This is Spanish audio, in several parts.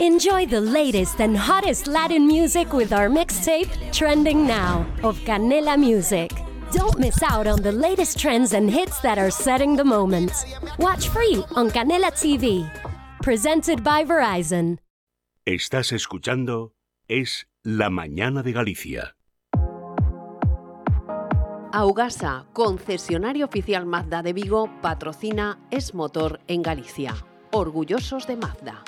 Enjoy the latest and hottest Latin music with our mixtape, Trending Now, of Canela Music. Don't miss out on the latest trends and hits that are setting the moment. Watch free on Canela TV. Presented by Verizon. Estás escuchando Es La Mañana de Galicia. Augasa, concesionario oficial Mazda de Vigo, patrocina Es Motor en Galicia. Orgullosos de Mazda.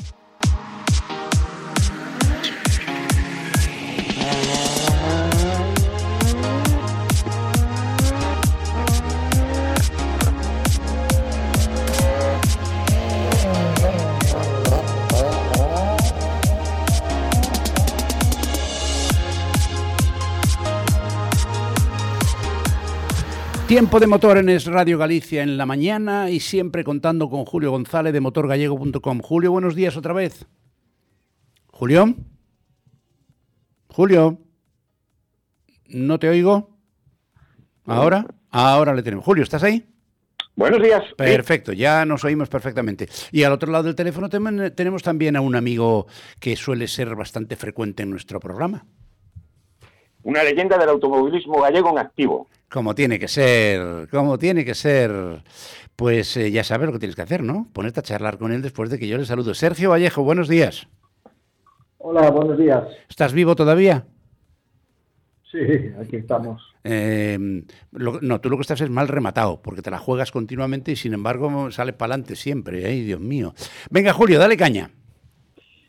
Tiempo de motor en Es Radio Galicia en la mañana y siempre contando con Julio González de motorgallego.com. Julio, buenos días otra vez. Julio. Julio. ¿No te oigo? ¿Ahora? Ahora le tenemos. Julio, ¿estás ahí? Buenos días. Perfecto, ya nos oímos perfectamente. Y al otro lado del teléfono tenemos también a un amigo que suele ser bastante frecuente en nuestro programa. Una leyenda del automovilismo gallego en activo. Como tiene que ser, como tiene que ser. Pues eh, ya sabes lo que tienes que hacer, ¿no? Ponerte a charlar con él después de que yo le saludo. Sergio Vallejo, buenos días. Hola, buenos días. ¿Estás vivo todavía? Sí, aquí estamos. Em, no, tú lo que estás es mal rematado, porque te la juegas continuamente y sin embargo sale para adelante siempre. ¡Ay, Dios mío! Venga, Julio, dale caña.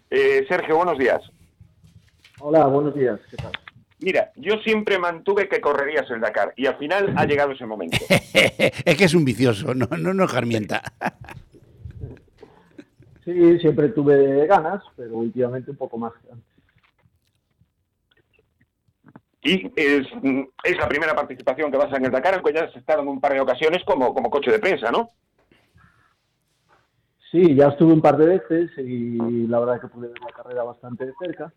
Eh, Sergio, buenos días. Hola, buenos días. ¿Qué tal? Mira, yo siempre mantuve que correrías el Dakar y al final ha llegado ese momento. es que es un vicioso, no, no, no jarmienta. sí, siempre tuve ganas, pero últimamente un poco más. Y es, la primera participación que vas en el Dakar, aunque ya has estado en un par de ocasiones como, como coche de prensa, ¿no? Sí, ya estuve un par de veces y la verdad es que pude ver la carrera bastante de cerca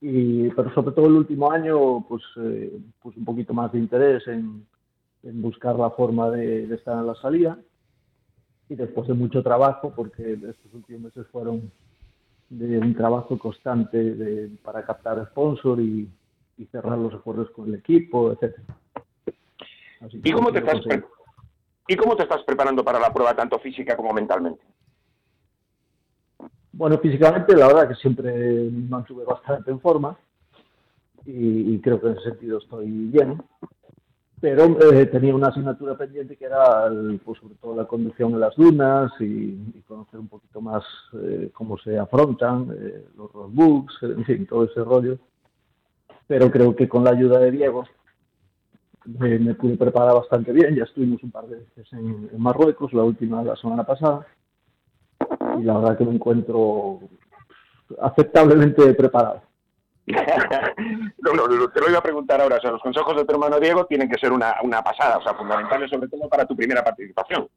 y, pero sobre todo el último año, pues, eh, pues un poquito más de interés en, en buscar la forma de, estar en la salida. Y después de mucho trabajo, porque estos últimos meses fueron de un trabajo constante de, para captar sponsor y, y, cerrar los acuerdos con el equipo, etc. ¿Y cómo, te estás ¿Y cómo te estás preparando para la prueba, tanto física como mentalmente? Bueno, físicamente la verdad que siempre me mantuve bastante en forma y, creo que en ese sentido estoy bien. Pero eh, tenía una asignatura pendiente que era pues, sobre todo la conducción en las dunas y, conocer un poquito más eh, cómo se afrontan eh, los roadbooks, en fin, todo ese rollo. Pero creo que con la ayuda de Diego me, pude preparar bastante bien. Ya estuvimos un par de veces en Marruecos, la última la semana pasada y la verdad que me encuentro aceptablemente preparado. no, te lo iba a preguntar ahora, o sea, los consejos de tu hermano Diego tienen que ser una, una pasada, o sea, fundamentales sobre todo para tu primera participación.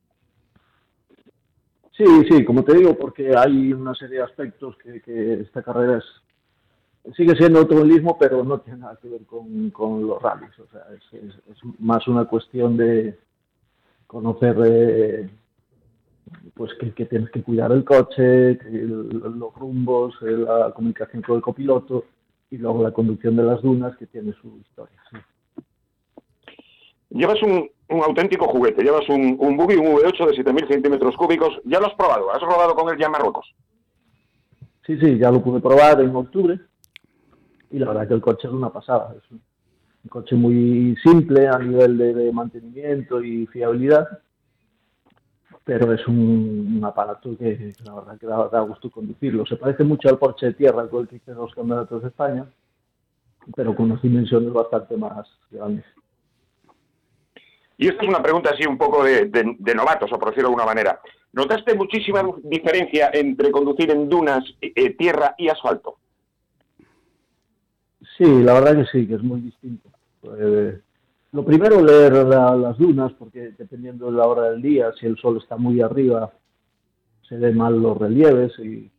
Sí, sí, como te digo, porque hay una serie de aspectos que, esta carrera es, sigue siendo automovilismo, pero no tiene nada que ver con, con los rallies, o sea, es, más una cuestión de conocer eh, pues que, tienes que cuidar el coche, los rumbos, eh, la comunicación con el copiloto y luego la conducción de las dunas que tiene su historia. Llevas un, auténtico juguete, llevas un, un buggy, un V8 de 7.000 centímetros cúbicos. ¿Ya lo has probado? ¿Has rodado con él ya en Marruecos? Sí, sí, ya lo pude probar en octubre y la verdad que el coche es una pasada. Es un, coche muy simple a nivel de mantenimiento y fiabilidad pero es un, aparato que, la verdad que da, gusto conducirlo. Se parece mucho al Porsche de tierra con el que hice los campeonatos de España, pero con unas dimensiones bastante más grandes. Y esta es una pregunta así un poco de, novatos, o por decirlo de alguna manera. ¿Notaste muchísima diferencia entre conducir en dunas, eh, tierra y asfalto? Sí, la verdad que sí, que es muy distinto. Eh, lo primero, leer las dunas, porque dependiendo de la hora del día, si el sol está muy arriba, se ven mal los relieves y,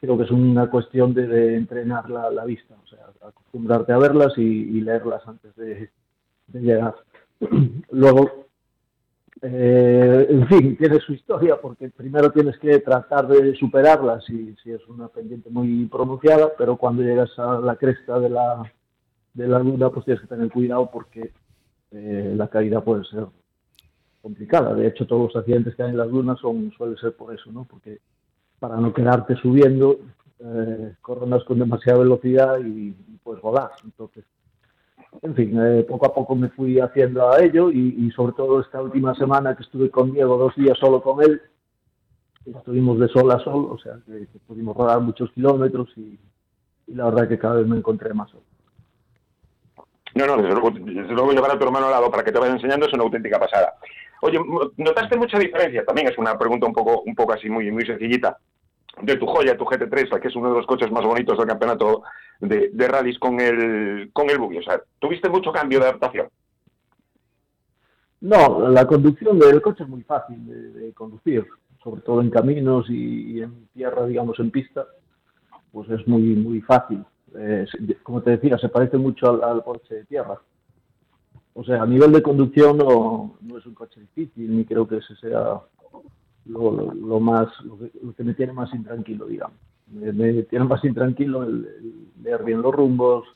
creo que es una cuestión de, entrenar la, vista, o sea, acostumbrarte a verlas y, leerlas antes de, llegar. Luego, eh, en fin, tiene su historia porque primero tienes que tratar de superarla si es una pendiente muy pronunciada, pero cuando llegas a la cresta de la, de la luna, pues tienes que tener cuidado porque eh, la caída puede ser complicada. De hecho, todos los accidentes que hay en las lunas son, suele ser por eso, ¿no? Porque para no quedarte subiendo, eh, corres con demasiada velocidad y, y puedes volar. Entonces, en fin, eh, poco a poco me fui haciendo a ello y, sobre todo esta última semana que estuve con Diego dos días solo con él, estuvimos de sol a sol, o sea que, pudimos rodar muchos kilómetros y, la verdad que cada vez me encontré más solo. No, no, desde luego, llevar a tu hermano al lado para que te vaya enseñando es una auténtica pasada. Oye, ¿notaste mucha diferencia? También es una pregunta un poco, un poco así muy, muy sencillita de tu joya, tu GT3, que es uno de los coches más bonitos del campeonato de, de rallies con el, con el buggy. O sea, ¿tuviste mucho cambio de adaptación? No, la conducción del coche es muy fácil de, conducir, sobre todo en caminos y, en tierra, digamos, en pista, pues es muy, muy fácil. Eh, como te decía, se parece mucho al, al, coche de tierra. O sea, a nivel de conducción no, no es un coche difícil, ni creo que ese sea lo, más, lo que, me tiene más intranquilo, digamos. Me, tiene más intranquilo el, leer bien los rumbos,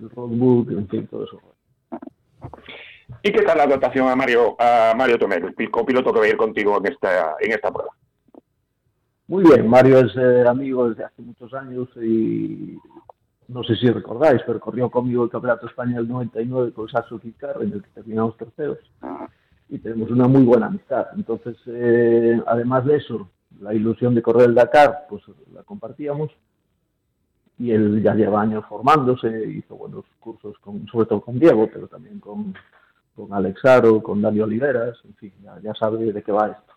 el roadbook, en fin, todo eso. ¿Y qué tal la dotación a Mario, a Mario Tomero, el copiloto que va a ir contigo en esta, en esta prueba? Muy bien, Mario es eh, amigo desde hace muchos años y no sé si recordáis, pero corrió conmigo el Campeonato Español 99 con Sasso Kikar, en el que terminamos terceros y tenemos una muy buena amistad. Entonces, eh, además de eso, la ilusión de correr el Dakar, pues la compartíamos y él ya lleva años formándose, hizo buenos cursos, con, sobre todo con Diego, pero también con, con Alexaro, con Dani Oliveras, en fin, ya, sabe de qué va esto.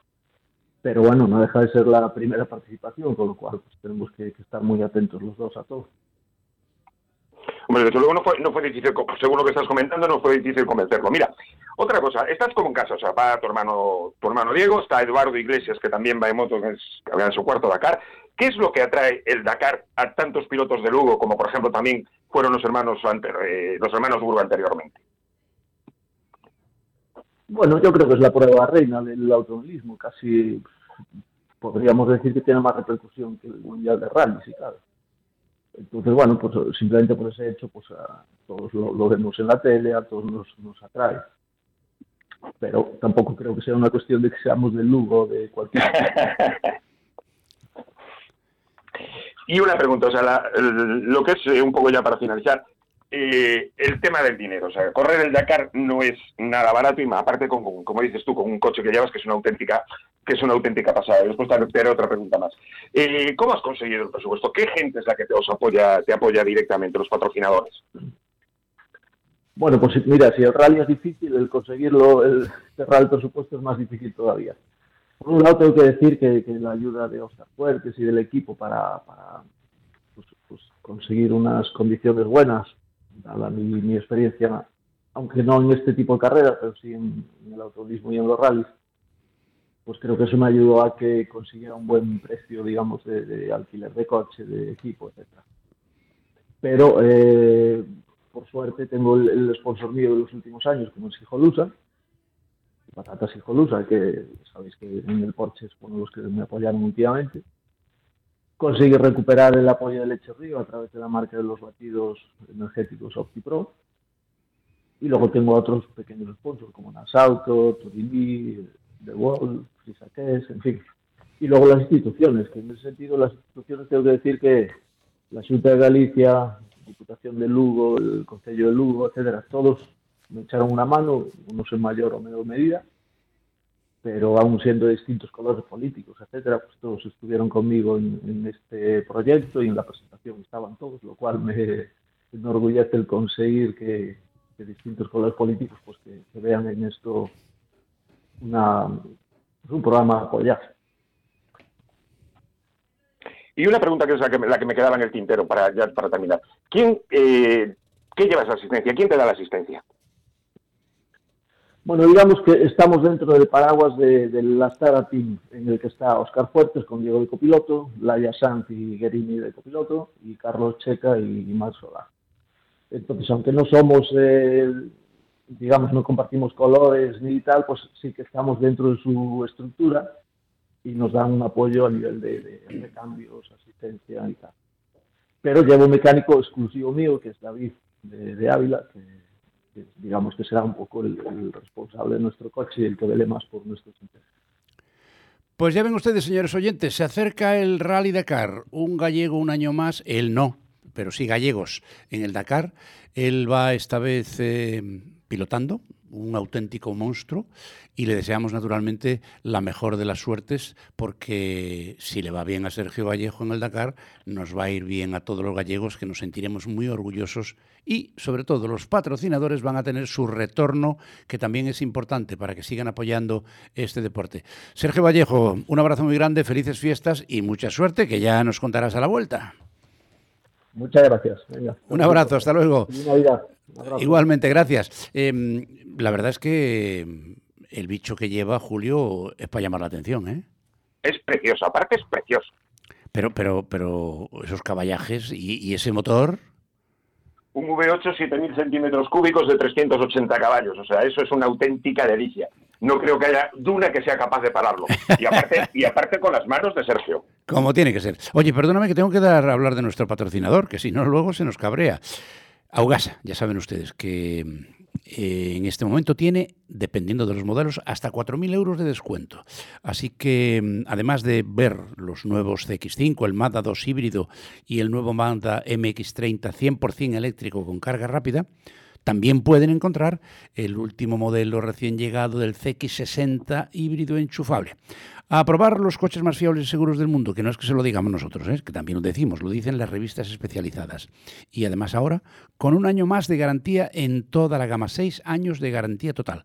Pero bueno, no deja de ser la primera participación, con lo cual pues, tenemos que estar muy atentos los dos a todo. Hombre, desde luego no fue, no fue difícil, según lo que estás comentando, no fue difícil convencerlo. Mira, otra cosa, estás como en casa, o sea, va tu hermano, tu hermano Diego, está Eduardo Iglesias, que también va en moto, que es en su cuarto Dakar. ¿Qué es lo que atrae el Dakar a tantos pilotos de Lugo, como por ejemplo también fueron los hermanos, eh, los hermanos Burgo anteriormente? Bueno, yo creo que es la prueba reina del automovilismo, casi podríamos decir que tiene más repercusión que el Mundial de Rally, sí, claro. Entonces, bueno, pues simplemente por ese hecho, pues todos lo, vemos en la tele, a todos nos, nos, atrae. Pero tampoco creo que sea una cuestión de que seamos del Lugo de cualquier. y una pregunta, o sea, lo que es eh, un poco ya para finalizar, eh, el tema del dinero. O sea, correr el Dakar no es nada barato y más, aparte, con, como dices tú, con un coche que llevas que es una auténtica que es una auténtica pasada. Después te haré otra pregunta más. Eh, ¿Cómo has conseguido el presupuesto? ¿Qué gente es la que te os apoya, te apoya directamente, los patrocinadores? Bueno, pues mira, si el rally es difícil, el conseguirlo, el cerrar el presupuesto es más difícil todavía. Por un lado, tengo que decir que, la ayuda de Oscar Fuertes y del equipo para, pues, pues, conseguir unas condiciones buenas dada mi, experiencia, aunque no en este tipo de carreras, pero sí en, el automovilismo y en los rallies, pues creo que eso me ayudó a que consiguiera un buen precio, digamos, de, alquiler de coche, de equipo, etc. Pero, eh, por suerte, tengo el, sponsor mío de los últimos años, como es Hijolusa, Patatas Hijolusa, que sabéis que en el Porsche es uno de los que me apoyaron últimamente conseguir recuperar el apoyo de Leche Río a través de la marca de los batidos energéticos OptiPro. Y luego tengo otros pequeños sponsors como Nasauto, Turini, The Wall, Frisaques, en fin. Y luego las instituciones, que en ese sentido las instituciones tengo que decir que la Junta de Galicia, la Diputación de Lugo, el Consejo de Lugo, etcétera, todos me echaron una mano, unos en mayor o menor medida, pero aún siendo de distintos colores políticos, etcétera, pues todos estuvieron conmigo en, este proyecto y en la presentación estaban todos, lo cual me enorgullece el conseguir que, distintos colores políticos pues que, vean en esto una, un programa a apoyar. Y una pregunta que es la que, me quedaba en el tintero para, ya, para terminar. ¿Quién, eh, ¿Qué lleva esa asistencia? ¿Quién te da la asistencia? Bueno, digamos que estamos dentro del paraguas de, del Astara Team, en el que está Oscar Fuertes con Diego de copiloto, Laia Sanz y Guerini de copiloto, y Carlos Checa y, Mar Entonces, aunque no somos digamos, no compartimos colores ni tal, pues sí que estamos dentro de su estructura y nos dan un apoyo a nivel de, de, cambios, asistencia y tal. Pero llevo un mecánico exclusivo mío, que es David de, Ávila, que, digamos que será un poco el, el, responsable de nuestro coche y el que vele más por nuestros intereses. Pues ya ven ustedes, señores oyentes, se acerca el Rally Dakar, un gallego un año más, él no, pero sí gallegos en el Dakar. Él va esta vez eh, pilotando, un auténtico monstruo, y le deseamos naturalmente la mejor de las suertes, porque si le va bien a Sergio Vallejo en el Dakar, nos va a ir bien a todos los gallegos, que nos sentiremos muy orgullosos y sobre todo los patrocinadores van a tener su retorno, que también es importante para que sigan apoyando este deporte. Sergio Vallejo, un abrazo muy grande, felices fiestas y mucha suerte, que ya nos contarás a la vuelta. Muchas gracias. Un abrazo, hasta luego. Igualmente, gracias. Em, la verdad es que el bicho que lleva Julio es para llamar la atención, ¿eh? Es precioso, aparte es precioso. Pero, pero, pero esos caballajes y, ese motor. Un V8 7000 centímetros cúbicos de 380 caballos, o sea, eso es una auténtica delicia. No creo que haya duna que sea capaz de pararlo. Y aparte, y aparte con las manos de Sergio. Como tiene que ser. Oye, perdóname que tengo que dar a hablar de nuestro patrocinador, que si no luego se nos cabrea. Augasa, ya saben ustedes que eh, en este momento tiene, dependiendo de los modelos, hasta 4.000 euros de descuento. Así que, además de ver los nuevos CX5, el Mazda 2 híbrido y el nuevo Mazda MX30 100% eléctrico con carga rápida, también pueden encontrar el último modelo recién llegado del CX60 híbrido enchufable. A probar los coches más fiables y seguros del mundo, que no es que se lo digamos nosotros, ¿eh? que también lo decimos, lo dicen las revistas especializadas. Y además ahora, con un año más de garantía en toda la gama, seis años de garantía total.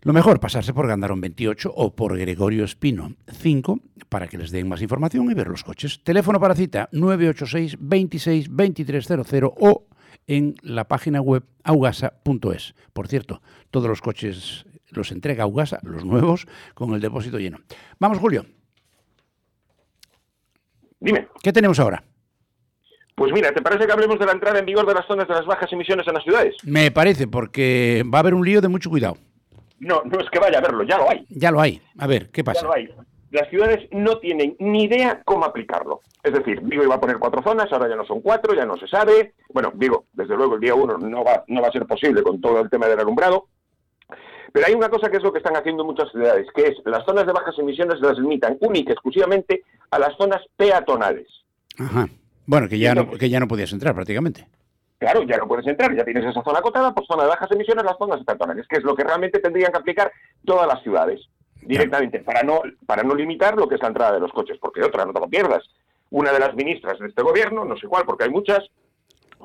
Lo mejor, pasarse por Gandarón 28 o por Gregorio Espino 5 para que les den más información y ver los coches. Teléfono para cita 986 26 2300 o en la página web augasa.es. Por cierto, todos los coches los entrega Augasa, los nuevos, con el depósito lleno. Vamos, Julio. Dime. ¿Qué tenemos ahora? Pues mira, ¿te parece que hablemos de la entrada en vigor de las zonas de las bajas emisiones en las ciudades? Me parece, porque va a haber un lío de mucho cuidado. No, no es que vaya a verlo, ya lo hay. Ya lo hay. A ver, ¿qué pasa? Ya lo hay las ciudades no tienen ni idea cómo aplicarlo. Es decir, Vigo iba a poner cuatro zonas, ahora ya no son cuatro, ya no se sabe. Bueno, digo, desde luego el día uno no va, no va a ser posible con todo el tema del alumbrado. Pero hay una cosa que es lo que están haciendo muchas ciudades, que es las zonas de bajas emisiones las limitan única y exclusivamente a las zonas peatonales. Ajá. Bueno, que ya, no, que ya no podías entrar prácticamente. Claro, ya no puedes entrar, ya tienes esa zona acotada, pues zona de bajas emisiones, las zonas peatonales, que es lo que realmente tendrían que aplicar todas las ciudades directamente, para no, para no limitar lo que es la entrada de los coches, porque otra, no te lo pierdas. Una de las ministras de este gobierno, no sé cuál, porque hay muchas,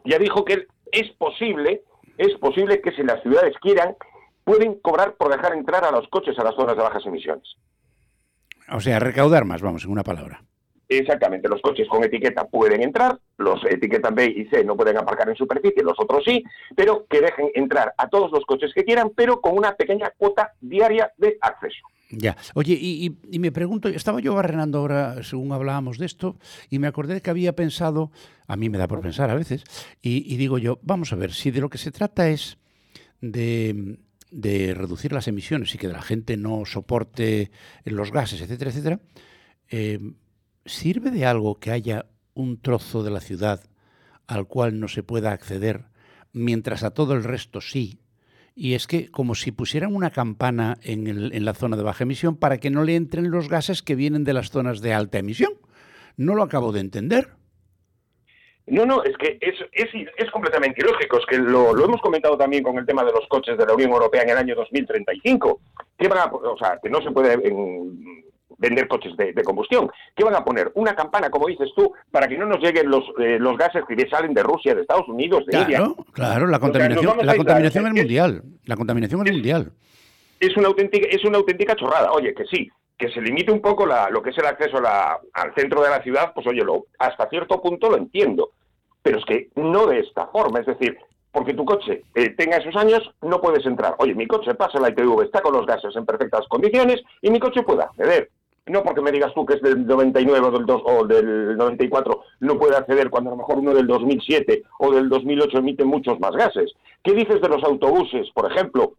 ya dijo que es posible, es posible que si las ciudades quieran, pueden cobrar por dejar entrar a los coches a las zonas de bajas emisiones. O sea, recaudar más, vamos, en una palabra. Exactamente, los coches con etiqueta pueden entrar, los etiquetas B y C no pueden aparcar en superficie, los otros sí, pero que dejen entrar a todos los coches que quieran, pero con una pequeña cuota diaria de acceso. Ya. Oye, y, me pregunto, estaba yo barrenando ahora, según hablábamos de esto, y me acordé que había pensado, a mí me da por pensar a veces, y, digo yo, vamos a ver, si de lo que se trata es de, reducir las emisiones y que la gente no soporte los gases, etcétera, etcétera, eh, ¿sirve de algo que haya un trozo de la ciudad al cual no se pueda acceder, mientras a todo el resto sí? Y es que como si pusieran una campana en, la zona de baja emisión para que no le entren los gases que vienen de las zonas de alta emisión. No lo acabo de entender. No, no, es que es completamente ilógico. Es que lo, lo, hemos comentado también con el tema de los coches de la Unión Europea en el año 2035. Que, van a, o sea, que no se puede en, vender coches de, combustión. ¿Qué van a poner? Una campana, como dices tú, para que no nos lleguen los, eh, los gases que salen de Rusia, de Estados Unidos, de claro, India. Claro, la contaminación, la contaminación es, mundial. La contaminación es, mundial. Es una, auténtica, es una auténtica chorrada. Oye, que sí, que se limite un poco la, lo que es el acceso al centro de la ciudad, pues oye, lo, hasta cierto punto lo entiendo. Pero es que no de esta forma. Es decir, porque tu coche eh, tenga esos años, no puedes entrar. Oye, mi coche pasa la ITV, está con los gases en perfectas condiciones y mi coche puede acceder. No porque me digas tú que es del 99 o del, 2, o del 94, no puede acceder cuando a lo mejor uno del 2007 o del 2008 emite muchos más gases. ¿Qué dices de los autobuses, por ejemplo?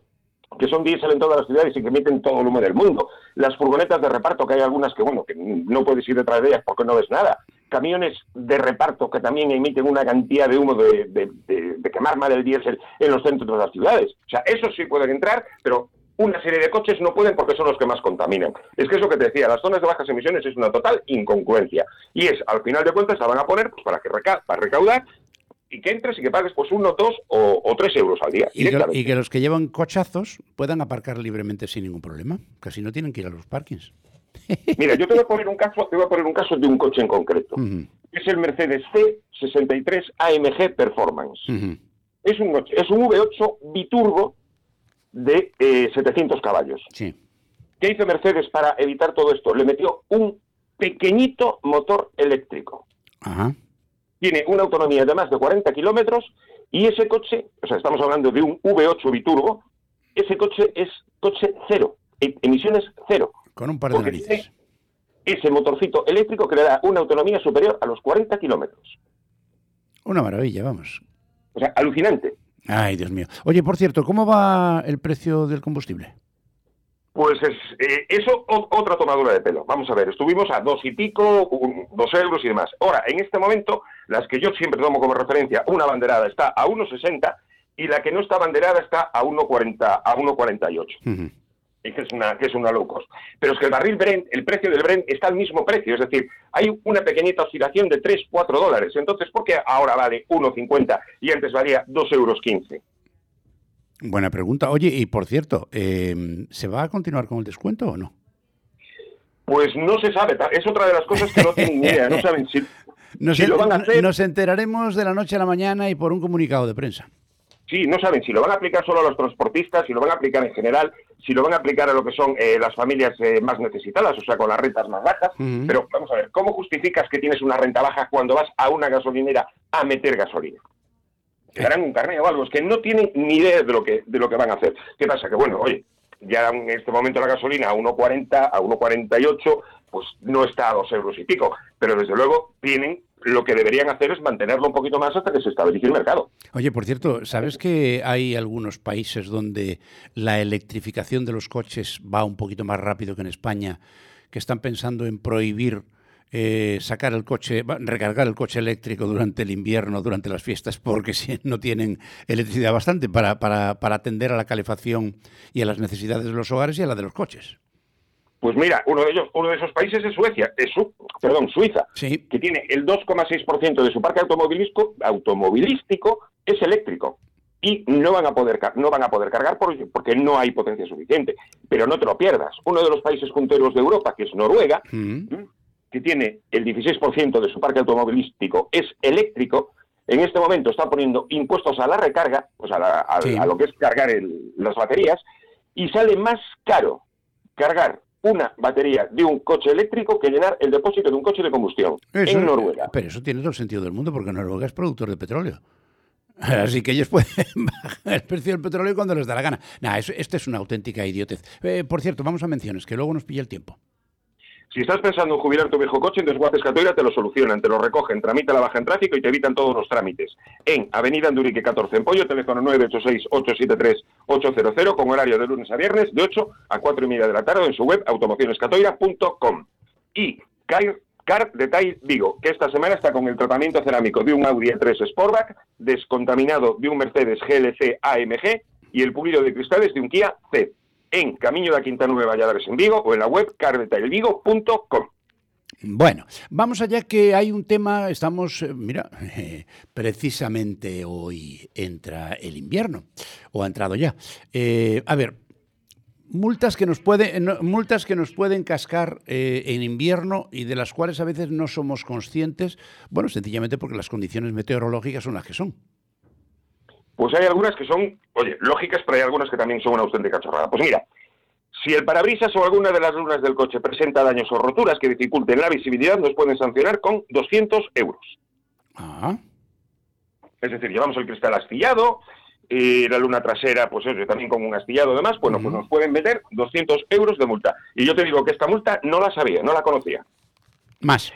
que son diésel en todas las ciudades y que emiten todo el humo del mundo. Las furgonetas de reparto, que hay algunas que, bueno, que no puedes ir detrás de ellas porque no ves nada. Camiones de reparto que también emiten una cantidad de humo de, de quemar mal el diésel en los centros de las ciudades. O sea, esos sí pueden entrar, pero una serie de coches no pueden porque son los que más contaminan. Es que eso que te decía, las zonas de bajas emisiones es una total incongruencia. Y es, al final de cuentas, la van a poner pues, para, que para recaudar y que entres y que pagues pues uno, dos o, tres euros al día. Y que, los que llevan cochazos puedan aparcar libremente sin ningún problema. Casi no tienen que ir a los parkings. Mira, yo te voy a poner un caso, te voy a poner un caso de un coche en concreto. Es el Mercedes C63 AMG Performance. Es un es un V8 biturbo de 700 eh, caballos. Sí. ¿Qué hizo Mercedes para evitar todo esto? Le metió un pequeñito motor eléctrico. Tiene una autonomía de más de 40 kilómetros y ese coche, o sea, estamos hablando de un V8 biturbo, ese coche es coche cero, e, emisiones cero. Con un par de narices. Ese motorcito eléctrico que le da una autonomía superior a los 40 kilómetros. Una maravilla, vamos. O sea, alucinante. Ay, Dios mío. Oye, por cierto, ¿cómo va el precio del combustible? Pues es, eh, eso otra tomadura de pelo. Vamos a ver, estuvimos a dos y pico, dos euros y demás. Ahora, en este momento, las que yo siempre tomo como referencia, una banderada está a 1,60 y la que no está banderada está a 1,40, a 1,48 que es una, que es una low cost. Pero es que el barril Brent, el precio del Brent está al mismo precio, es decir, hay una pequeñita oscilación de 3, 4 dólares. Entonces, ¿por qué ahora vale 1,50 y antes valía 2,15 euros? Buena pregunta. Oye, y por cierto, em, ¿se va a continuar con el descuento o no? Pues no se sabe, es otra de las cosas que no tienen ni idea, no saben si, lo van a hacer. Nos enteraremos de la noche a la mañana y por un comunicado de prensa. Sí, no saben si lo van a aplicar solo a los transportistas, si lo van a aplicar en general, si lo van a aplicar a lo que son eh, las familias eh, más necesitadas, o sea, con las rentas más bajas. Pero vamos a ver, ¿cómo justificas que tienes una renta baja cuando vas a una gasolinera a meter gasolina? Te darán un carnet o algo, es que no tienen ni idea de lo que, de lo que van a hacer. ¿Qué pasa? Que bueno, oye, ya en este momento la gasolina a 1,40, a 1,48, pues no está a dos euros y pico, pero desde luego tienen lo que deberían hacer es mantenerlo un poquito más hasta que se estabilice el mercado. Oye, por cierto, ¿sabes que hay algunos países donde la electrificación de los coches va un poquito más rápido que en España, que están pensando en prohibir eh, sacar el coche, recargar el coche eléctrico durante el invierno, durante las fiestas, porque si no tienen electricidad bastante para, para, para atender a la calefacción y a las necesidades de los hogares y a la de los coches? Pues mira, uno de ellos, uno de esos países es Suecia, es su, perdón, Suiza, que tiene el 2,6% de su parque automovilístico, automovilístico es eléctrico y no van a poder no van a poder cargar porque no hay potencia suficiente. Pero no te lo pierdas. Uno de los países punteros de Europa, que es Noruega, mm. que tiene el 16% de su parque automovilístico es eléctrico, en este momento está poniendo impuestos a la recarga, pues a, lo que es cargar las baterías, y sale más caro cargar una batería de un coche eléctrico que llenar el depósito de un coche de combustión en Noruega. Pero eso tiene todo el sentido del mundo porque Noruega es productor de petróleo. Así que ellos pueden bajar el precio del petróleo cuando les da la gana. Nah, esto es una auténtica idiotez. Eh, por cierto, vamos a menciones, que luego nos pilla el tiempo. Si estás pensando en jubilar tu viejo coche, en Desguaces Catoira te lo solucionan, te lo recogen, tramita la baja en tráfico y te evitan todos los trámites. En Avenida Andurique 14 en Pollo, teléfono 986-873-800, con horario de lunes a viernes, de 8 a 4 y media de la tarde, en su web automocionescatoira.com. Y Car, Car Detail Vigo, que esta semana está con el tratamiento cerámico de un Audi A3 Sportback, descontaminado de un Mercedes GLC AMG y el pulido de cristales de un Kia C en Camino de Quinta Nueva Valladares en Vigo o en la web cardetailvigo.com. Bueno, vamos allá que hay un tema, estamos, eh, mira, precisamente hoy entra el invierno, o ha entrado ya. Eh, a ver, multas que nos, puede, multas que nos pueden cascar eh, en invierno y de las cuales a veces no somos conscientes, bueno, sencillamente porque las condiciones meteorológicas son las que son. Pues hay algunas que son, oye, lógicas, pero hay algunas que también son una auténtica chorrada. Pues mira, si el parabrisas o alguna de las lunas del coche presenta daños o roturas que dificulten la visibilidad, nos pueden sancionar con 200 euros. Ah. Es decir, llevamos el cristal astillado, eh, la luna trasera, pues eso, también con un astillado y demás, bueno, pues nos pueden meter 200 euros de multa. Y yo te digo que esta multa no la sabía, no la conocía. Más.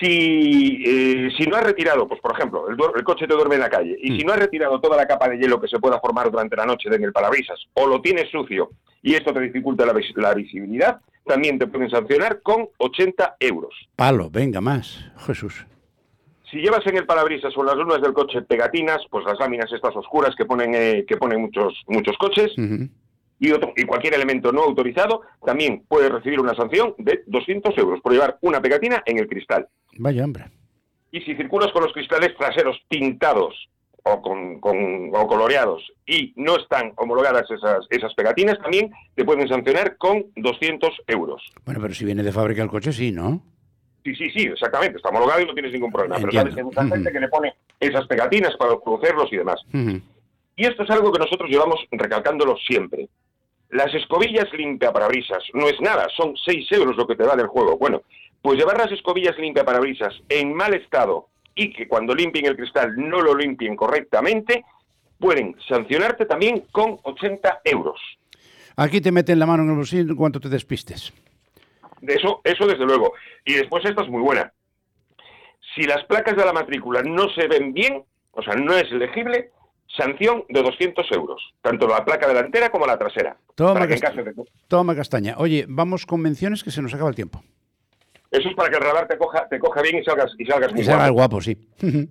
Si, eh, si no has retirado, pues por ejemplo, el, coche te duerme en la calle, y Mm. si no has retirado toda la capa de hielo que se pueda formar durante la noche en el parabrisas, o lo tienes sucio y esto te dificulta la, vis- la visibilidad, también te pueden sancionar con 80 euros. Palo, venga, más. Jesús. Si llevas en el parabrisas o en las lunas del coche pegatinas, pues las láminas estas oscuras que ponen, eh, que ponen muchos, muchos coches. Y, otro- y cualquier elemento no autorizado, también puede recibir una sanción de 200 euros por llevar una pegatina en el cristal. Vaya hombre. Y si circulas con los cristales traseros pintados o, con, con- o coloreados y no están homologadas esas, esas pegatinas, también te pueden sancionar con 200 euros. Bueno, pero si viene de fábrica el coche, sí, ¿no? Sí, sí, sí, exactamente, está homologado y no tienes ningún problema. Pero Entiendo. sabes que hay mucha gente que le pone esas pegatinas para conocerlos y demás. Y esto es algo que nosotros llevamos recalcándolo siempre. Las escobillas limpia parabrisas no es nada, son 6 euros lo que te vale el juego. Bueno, pues llevar las escobillas limpia parabrisas en mal estado y que cuando limpien el cristal no lo limpien correctamente, pueden sancionarte también con 80 euros. Aquí te meten la mano en el bolsillo en cuanto te despistes. De eso, eso desde luego. Y después esta es muy buena. Si las placas de la matrícula no se ven bien, o sea, no es legible, sanción de 200 euros, tanto la placa delantera como la trasera. Toma, Para que en casta- caso de- toma castaña. Oye, vamos con menciones que se nos acaba el tiempo. Eso es para que el radar te coja, te coja bien y salgas, y salgas muy el guapo. guapo, sí.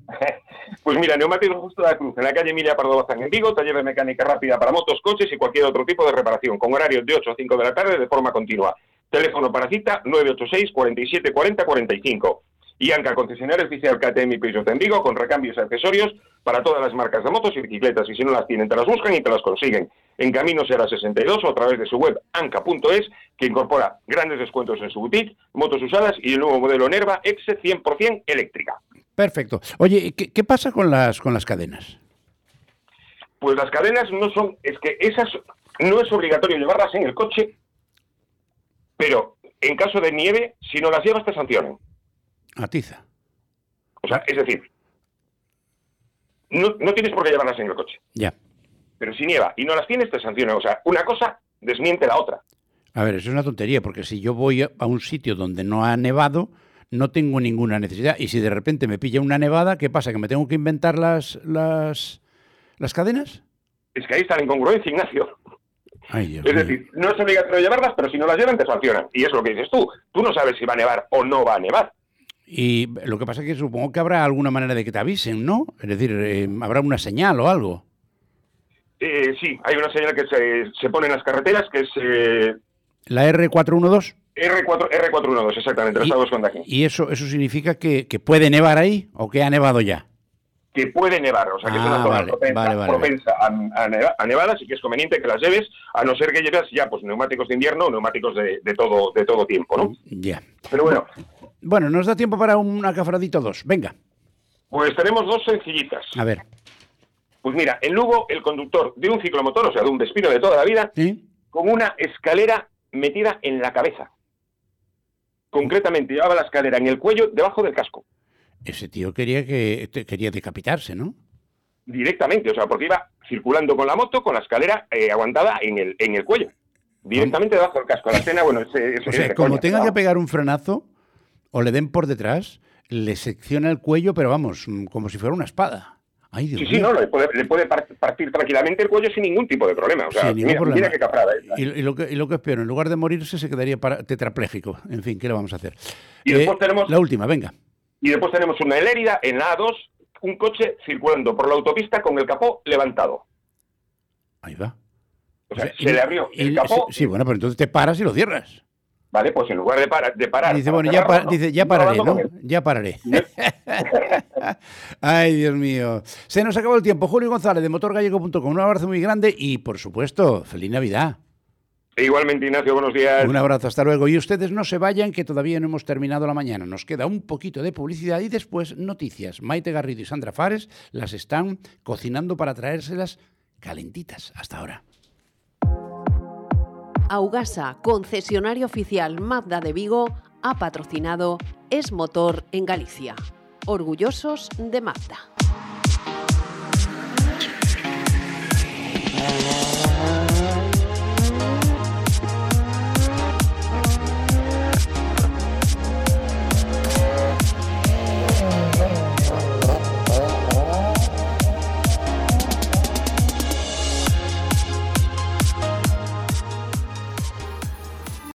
Pues mira, Neumáticos Justo de la Cruz, en la calle Emilia Pardo Bazán en Vigo, taller de mecánica rápida para motos, coches y cualquier otro tipo de reparación, con horarios de 8 a 5 de la tarde de forma continua. Teléfono para cita 986 47 40 45. Y Anca, concesionario oficial KTM y Peugeot en Vigo, con recambios y accesorios para todas las marcas de motos y bicicletas. Y si no las tienen, te las buscan y te las consiguen. En Camino Será 62 o a través de su web anca.es, que incorpora grandes descuentos en su boutique, motos usadas y el nuevo modelo Nerva Exe 100% eléctrica. Perfecto. Oye, ¿qué, qué pasa con las, con las cadenas? Pues las cadenas no son, es que esas no es obligatorio llevarlas en el coche, pero en caso de nieve, si no las llevas te sancionan. Atiza. O sea, es decir, no, no tienes por qué llevarlas en el coche, Ya. pero si nieva y no las tienes te sancionan. O sea, una cosa desmiente la otra. A ver, eso es una tontería, porque si yo voy a un sitio donde no ha nevado, no tengo ninguna necesidad. Y si de repente me pilla una nevada, ¿qué pasa? ¿Que me tengo que inventar las, las, las cadenas? Es que ahí está la incongruencia, Ignacio. Ay, Dios Es decir, no es obligatorio llevarlas, pero si no las llevan te sancionan. Y es lo que dices tú. Tú no sabes si va a nevar o no va a nevar. Y lo que pasa es que supongo que habrá alguna manera de que te avisen, ¿no? Es decir, eh, habrá una señal o algo. Eh, sí, hay una señal que se, se pone en las carreteras que es eh, La R412. R4, R412, exactamente, lo buscando aquí. ¿Y eso, eso significa que, que puede nevar ahí o que ha nevado ya? Que puede nevar, o sea que es Ah, una zona vale, propensa, vale, vale, propensa a, a neva- a nevadas y que es conveniente que las lleves, a no ser que lleves ya pues neumáticos de invierno o neumáticos de, de todo de todo tiempo, ¿no? Ya. Pero bueno, Bueno, nos da tiempo para un acafradito dos. Venga, pues tenemos dos sencillitas. a ver. Pues mira, en Lugo el conductor de un ciclomotor, o sea, de un Vespino de toda la vida, ¿Sí? con una escalera metida en la cabeza. Concretamente llevaba la escalera en el cuello debajo del casco, Ese tío quería que te- quería decapitarse, ¿no? directamente, o sea, porque iba circulando con la moto con la escalera eh, aguantada en el, en el cuello, directamente debajo del casco. La escena, bueno, es, es- O sea, como coña, tenga que pegar un frenazo o le den por detrás, le secciona el cuello, pero vamos, mm, como si fuera una espada. Ay, Dios Sí, sí, no, le puede, le puede par- partir tranquilamente el cuello sin ningún tipo de problema. O sea, Sin mira, problema. mira qué es. Y, y lo que, y lo que es peor, en lugar de morirse, se quedaría para- tetrapléjico. En fin, ¿qué le vamos a hacer? Y después tenemos- La última, venga. Y después tenemos una en Lérida, en la A2, un coche circulando por la autopista con el capó levantado. Ahí va. O sea, O sea, se y- le abrió y- el capó, Sí, bueno, pero entonces te paras y lo cierras. ¿vale? Pues en lugar de, para- de parar... dice, bueno, ya, cerrarlo, pa- ¿no? dice, ya pararé, no, Ya pararé. Ay, Dios mío. Se nos acabó el tiempo. Julio González de motorgallego.com. Un abrazo muy grande y, por supuesto, feliz Navidad. Igualmente, Ignacio, buenos días. Un abrazo, hasta luego. Y ustedes no se vayan, que todavía no hemos terminado la mañana. Nos queda un poquito de publicidad y después noticias. Maite Garrido y Sandra Fares las están cocinando para traérselas calentitas. Hasta ahora. Augasa, concesionario oficial Mazda de Vigo, ha patrocinado Es Motor en Galicia. Orgullosos de Mazda.